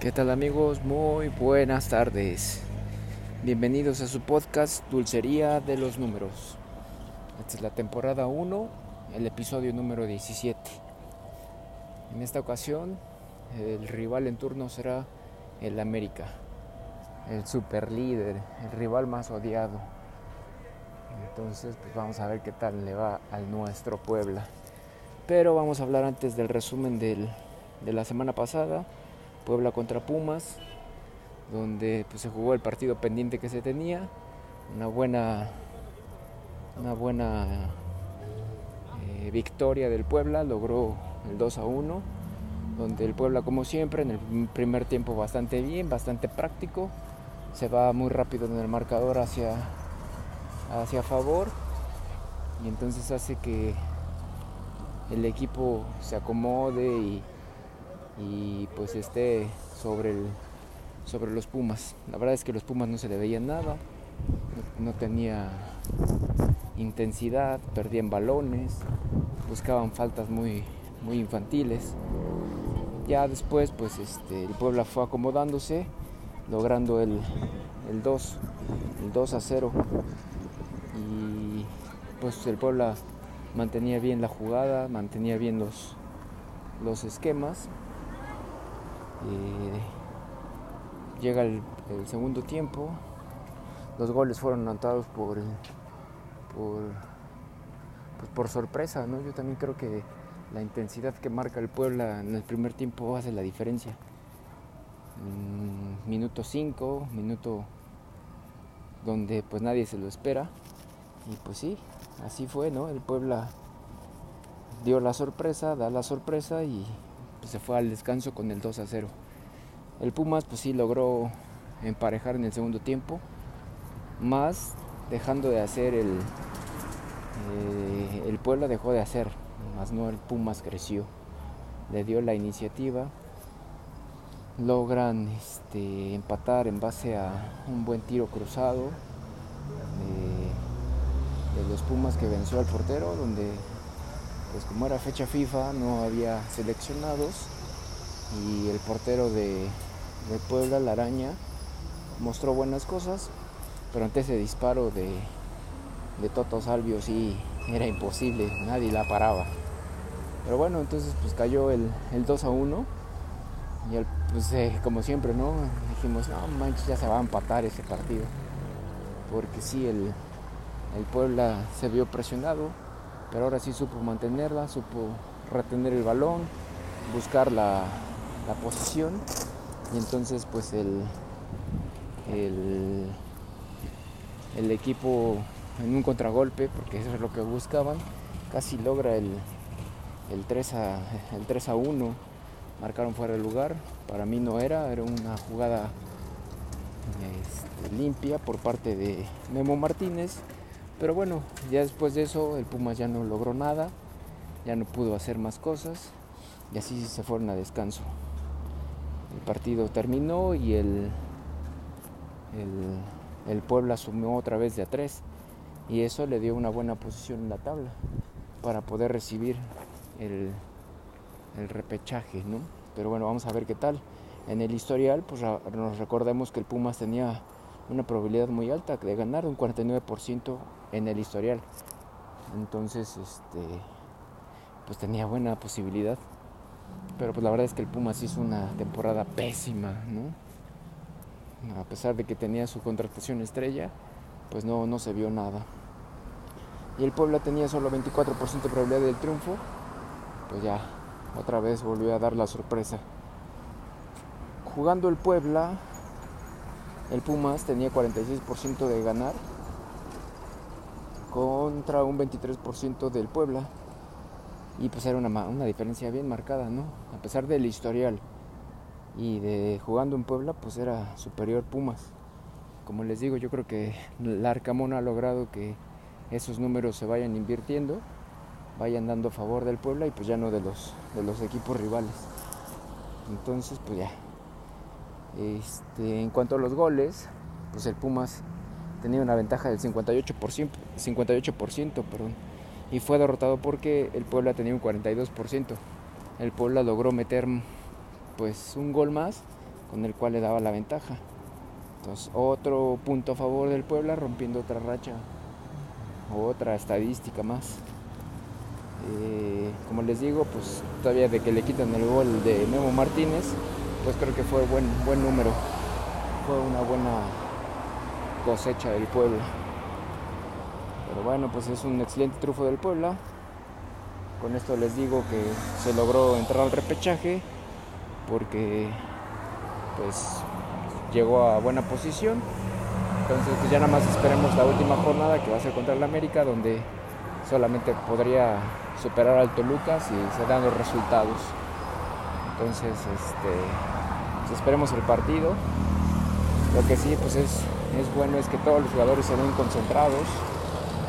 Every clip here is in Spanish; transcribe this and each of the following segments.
¿Qué tal amigos? Muy buenas tardes. Bienvenidos a su podcast Dulcería de los Números. Esta es la temporada 1, el episodio número 17. En esta ocasión, el rival en turno será el América, el super líder, el rival más odiado. Entonces, pues vamos a ver qué tal le va al nuestro Puebla. Pero vamos a hablar antes del resumen de la semana pasada, Puebla contra Pumas, donde pues, se jugó el partido pendiente que se tenía, una buena, una buena eh, victoria del Puebla, logró el 2 a 1, donde el Puebla como siempre en el primer tiempo bastante bien, bastante práctico, se va muy rápido en el marcador hacia, hacia favor y entonces hace que el equipo se acomode y, pues esté sobre, el, sobre los Pumas. La verdad es que los Pumas no se le veían nada, no, tenía intensidad, perdían balones, buscaban faltas muy, muy infantiles. Ya después pues este, el Puebla fue acomodándose, logrando el, el 2, el 2 a 0. Y pues el Puebla mantenía bien la jugada, mantenía bien los, los esquemas. Llega el, segundo tiempo, los goles fueron anotados por, por, pues por sorpresa, ¿no? Yo también creo que la intensidad que marca el Puebla en el primer tiempo hace la diferencia. minuto 5, minuto donde pues nadie se lo espera. Y pues sí, así fue, ¿no? El Puebla dio la sorpresa, da la sorpresa y pues, se fue al descanso con el 2 a 0. El Pumas pues sí logró emparejar en el segundo tiempo, más dejando de hacer el eh, el Puebla dejó de hacer, más no el Pumas creció, le dio la iniciativa, logran este, empatar en base a un buen tiro cruzado. Eh, de los Pumas que venció al portero, donde pues como era fecha FIFA no había seleccionados y el portero de, Puebla, la araña, mostró buenas cosas, pero ante ese disparo de, de Toto Salvio sí era imposible, nadie la paraba. Pero bueno, entonces pues cayó el, 2 a 1 y pues eh, como siempre, ¿no? Dijimos, no manches, ya se va a empatar ese partido. Porque sí, el, el Puebla se vio presionado, pero ahora sí supo mantenerla, supo retener el balón, buscar la, posición y entonces pues el, el, equipo en un contragolpe, porque eso es lo que buscaban, casi logra el, el, 3, a, el 3 a 1, marcaron fuera de lugar, para mí no era, era una jugada este, limpia por parte de Memo Martínez pero bueno, ya después de eso el Pumas ya no logró nada, ya no pudo hacer más cosas y así se fueron a descanso. El partido terminó y el, el, Puebla sumió otra vez de a tres y eso le dio una buena posición en la tabla para poder recibir el, el repechaje, ¿no? Pero bueno, vamos a ver qué tal. En el historial, pues nos recordemos que el Pumas tenía una probabilidad muy alta de ganar, un 49% en el historial. Entonces, este, pues tenía buena posibilidad. Pero pues la verdad es que el Pumas hizo una temporada pésima, ¿no? A pesar de que tenía su contratación estrella, pues no, no se vio nada. Y el Puebla tenía solo 24% de probabilidad del triunfo, pues ya, otra vez volvió a dar la sorpresa. Jugando el Puebla, el Pumas tenía 46% de ganar contra un 23% del Puebla. Y pues era una, una, diferencia bien marcada, ¿no? A pesar del historial y de jugando en Puebla, pues era superior Pumas. Como les digo, yo creo que el Arcamón ha logrado que esos números se vayan invirtiendo, vayan dando favor del Puebla y pues ya no de los, de los equipos rivales. Entonces, pues ya, este, en cuanto a los goles, pues el Pumas tenía una ventaja del 58%, 58% perdón, y fue derrotado porque el Puebla tenía un 42%. El Puebla logró meter pues un gol más con el cual le daba la ventaja. Entonces, otro punto a favor del Puebla, rompiendo otra racha, otra estadística más. Eh, como les digo, pues todavía de que le quitan el gol de Memo Martínez, pues creo que fue buen, buen número, fue una buena cosecha del Puebla. Pero bueno, pues es un excelente trufo del Puebla. Con esto les digo que se logró entrar al repechaje porque pues llegó a buena posición. Entonces pues ya nada más esperemos la última jornada que va a ser contra el América donde solamente podría superar al Toluca si se dan los resultados. Entonces, este, pues esperemos el partido. Lo que sí pues es, es bueno es que todos los jugadores se ven concentrados,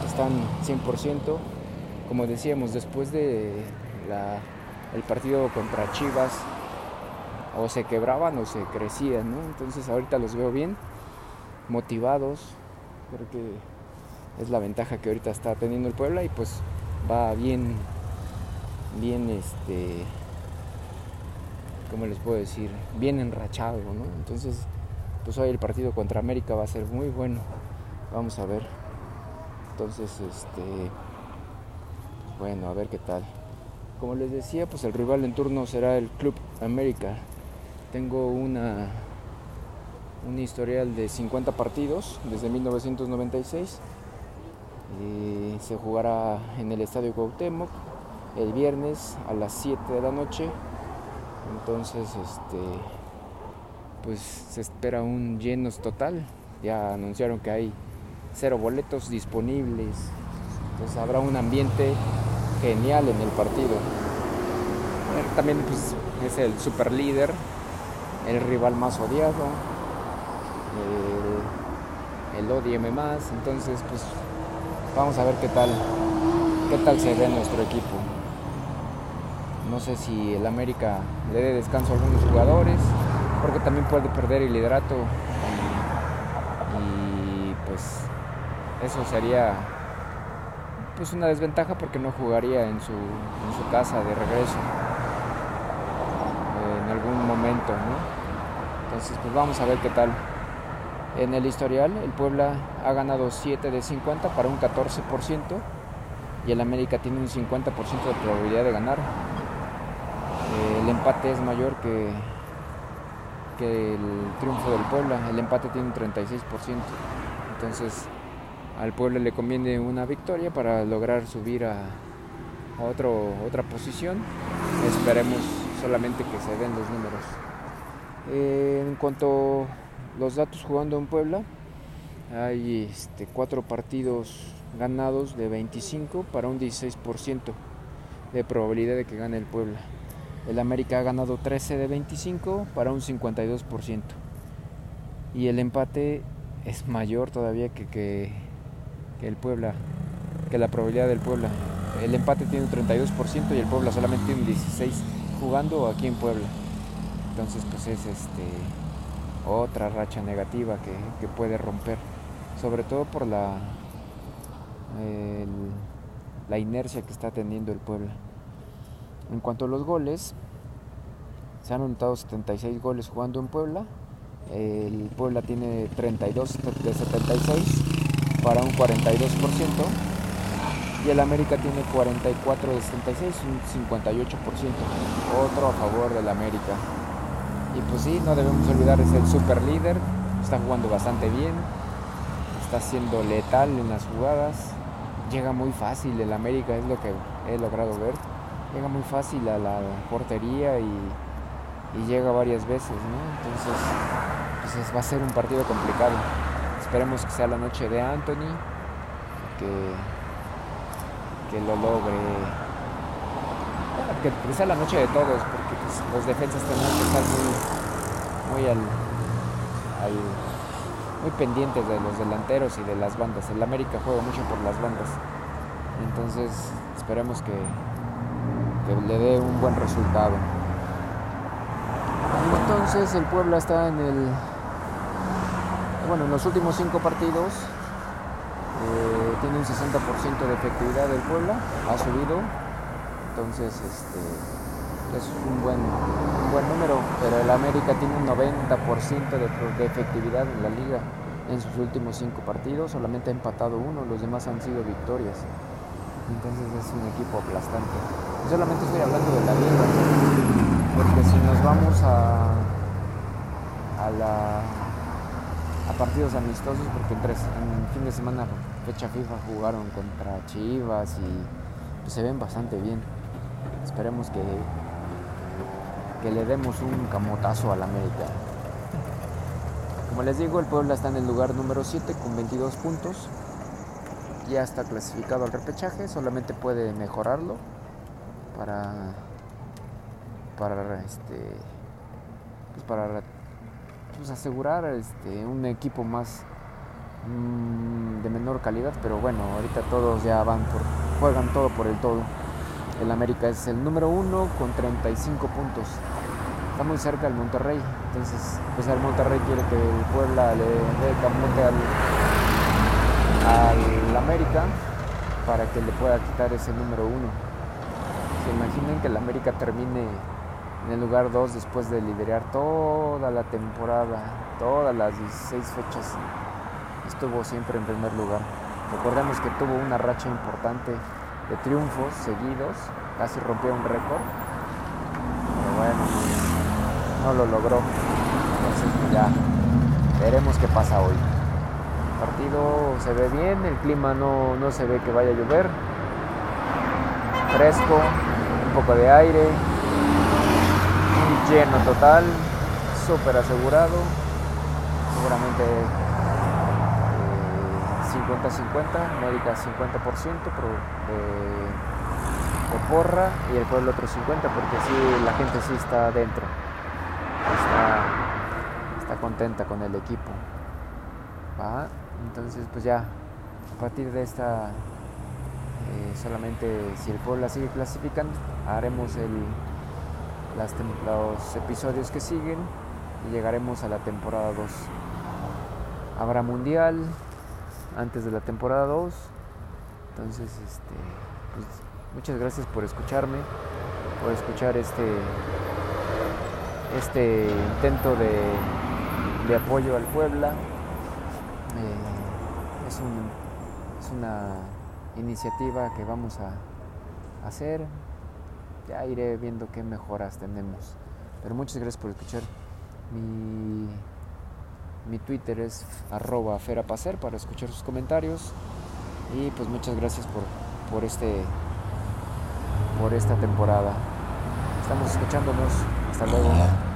están 100%. Como decíamos, después de el partido contra Chivas, o se quebraban o se crecían, ¿no? Entonces ahorita los veo bien, motivados, creo que es la ventaja que ahorita está teniendo el Puebla y pues va bien, bien este, ¿cómo les puedo decir? Bien enrachado, ¿no? Entonces, pues hoy el partido contra América va a ser muy bueno, vamos a ver. Entonces, este, bueno, a ver qué tal. Como les decía, pues el rival en turno será el Club América tengo una, un historial de 50 partidos desde 1996. Y se jugará en el Estadio Cuauhtémoc el viernes a las 7 de la noche. Entonces, este, pues se espera un llenos total. Ya anunciaron que hay cero boletos disponibles. Entonces habrá un ambiente genial en el partido. También pues, es el super líder el rival más odiado, el, el más, entonces pues vamos a ver qué tal, qué tal se ve nuestro equipo. No sé si el América le dé descanso a algunos jugadores, porque también puede perder el liderato y, pues eso sería pues una desventaja porque no jugaría en su, en su casa de regreso en algún momento. Entonces, pues vamos a ver qué tal. En el historial, el Puebla ha ganado 7 de 50 para un 14% y el América tiene un 50% de probabilidad de ganar. el empate es mayor que, que el triunfo del Puebla. El empate tiene un 36%. Entonces, al Puebla le conviene una victoria para lograr subir a, a otra posición. Esperemos solamente que se den los números. Eh, en cuanto a los datos jugando en Puebla, hay este, cuatro partidos ganados de 25 para un 16% de probabilidad de que gane el Puebla. El América ha ganado 13 de 25 para un 52%. Y el empate es mayor todavía que, que, que, el Puebla, que la probabilidad del Puebla. El empate tiene un 32% y el Puebla solamente tiene un 16% jugando aquí en Puebla. Entonces pues es este otra racha negativa que, puede romper. Sobre todo por la, la inercia que está teniendo el Puebla. En cuanto a los goles, se han anotado 76 goles jugando en Puebla. El Puebla tiene 32 de 76 para un 42%. Y el América tiene 44 de 76, un 58%. Otro a favor del América. Y pues sí, no debemos olvidar, es el super líder, está jugando bastante bien, está siendo letal en las jugadas, llega muy fácil, el América es lo que he logrado ver, llega muy fácil a la portería y, llega varias veces, ¿no? Entonces, pues va a ser un partido complicado. Esperemos que sea la noche de Anthony, que, que lo logre que sea la noche de todos, porque pues, los defensas tendrán que estar muy, al, muy pendientes de los delanteros y de las bandas. El América juega mucho por las bandas. Entonces esperemos que, le dé un buen resultado. entonces el Puebla está en el. Bueno, en los últimos cinco partidos eh, tiene un 60% de efectividad del Puebla, ha subido entonces, este, es un buen, buen número, pero el América tiene un 90% de, de efectividad en la liga en sus últimos cinco partidos, solamente ha empatado uno, los demás han sido victorias. Entonces es un equipo aplastante. Solamente estoy hablando de la liga, porque si nos vamos a, a, partidos amistosos, porque en fin de semana fecha FIFA jugaron contra Chivas y pues, se ven bastante bien. Esperemos que, que le demos un camotazo al América. Como les digo, el Puebla está en el lugar número 7 con 22 puntos. Ya está clasificado al repechaje, solamente puede mejorarlo para para este pues para pues asegurar este, un equipo más mmm, de menor calidad, pero bueno, ahorita todos ya van por juegan todo por el todo. El América es el número uno con 35 puntos está muy cerca del Monterrey. Entonces, pues el Monterrey quiere que el Puebla le dé camote al América para que le pueda quitar ese número uno. Se imaginen que el América termine en el lugar 2 después de liderar toda la temporada, todas las 16 fechas. Estuvo siempre en primer lugar. Recordemos que tuvo una racha importante de triunfos seguidos, casi rompió un récord. Pero bueno, no lo logró. Entonces ya veremos qué pasa hoy. Partido se ve bien, el clima no, no se ve que vaya a llover. Fresco, un poco de aire, lleno total, súper asegurado. Seguramente 50-50, médica 50%, pero de, porra y el pueblo otro 50%, porque así la gente sí está dentro está, contenta con el equipo. Entonces pues ya a partir de esta eh, solamente si el Puebla sigue clasificando haremos el, los episodios que siguen y llegaremos a la temporada 2. Habrá mundial antes de la temporada 2. Entonces, este, pues, muchas gracias por escucharme, por escuchar este este intento de, apoyo al Puebla. Eh, es, una iniciativa que vamos a hacer. Ya iré viendo qué mejoras tenemos. Pero muchas gracias por escuchar. Mi, mi Twitter es arroba ferapacer para escuchar sus comentarios. Y pues muchas gracias por, por, este, por esta temporada. Estamos escuchándonos. Hasta luego.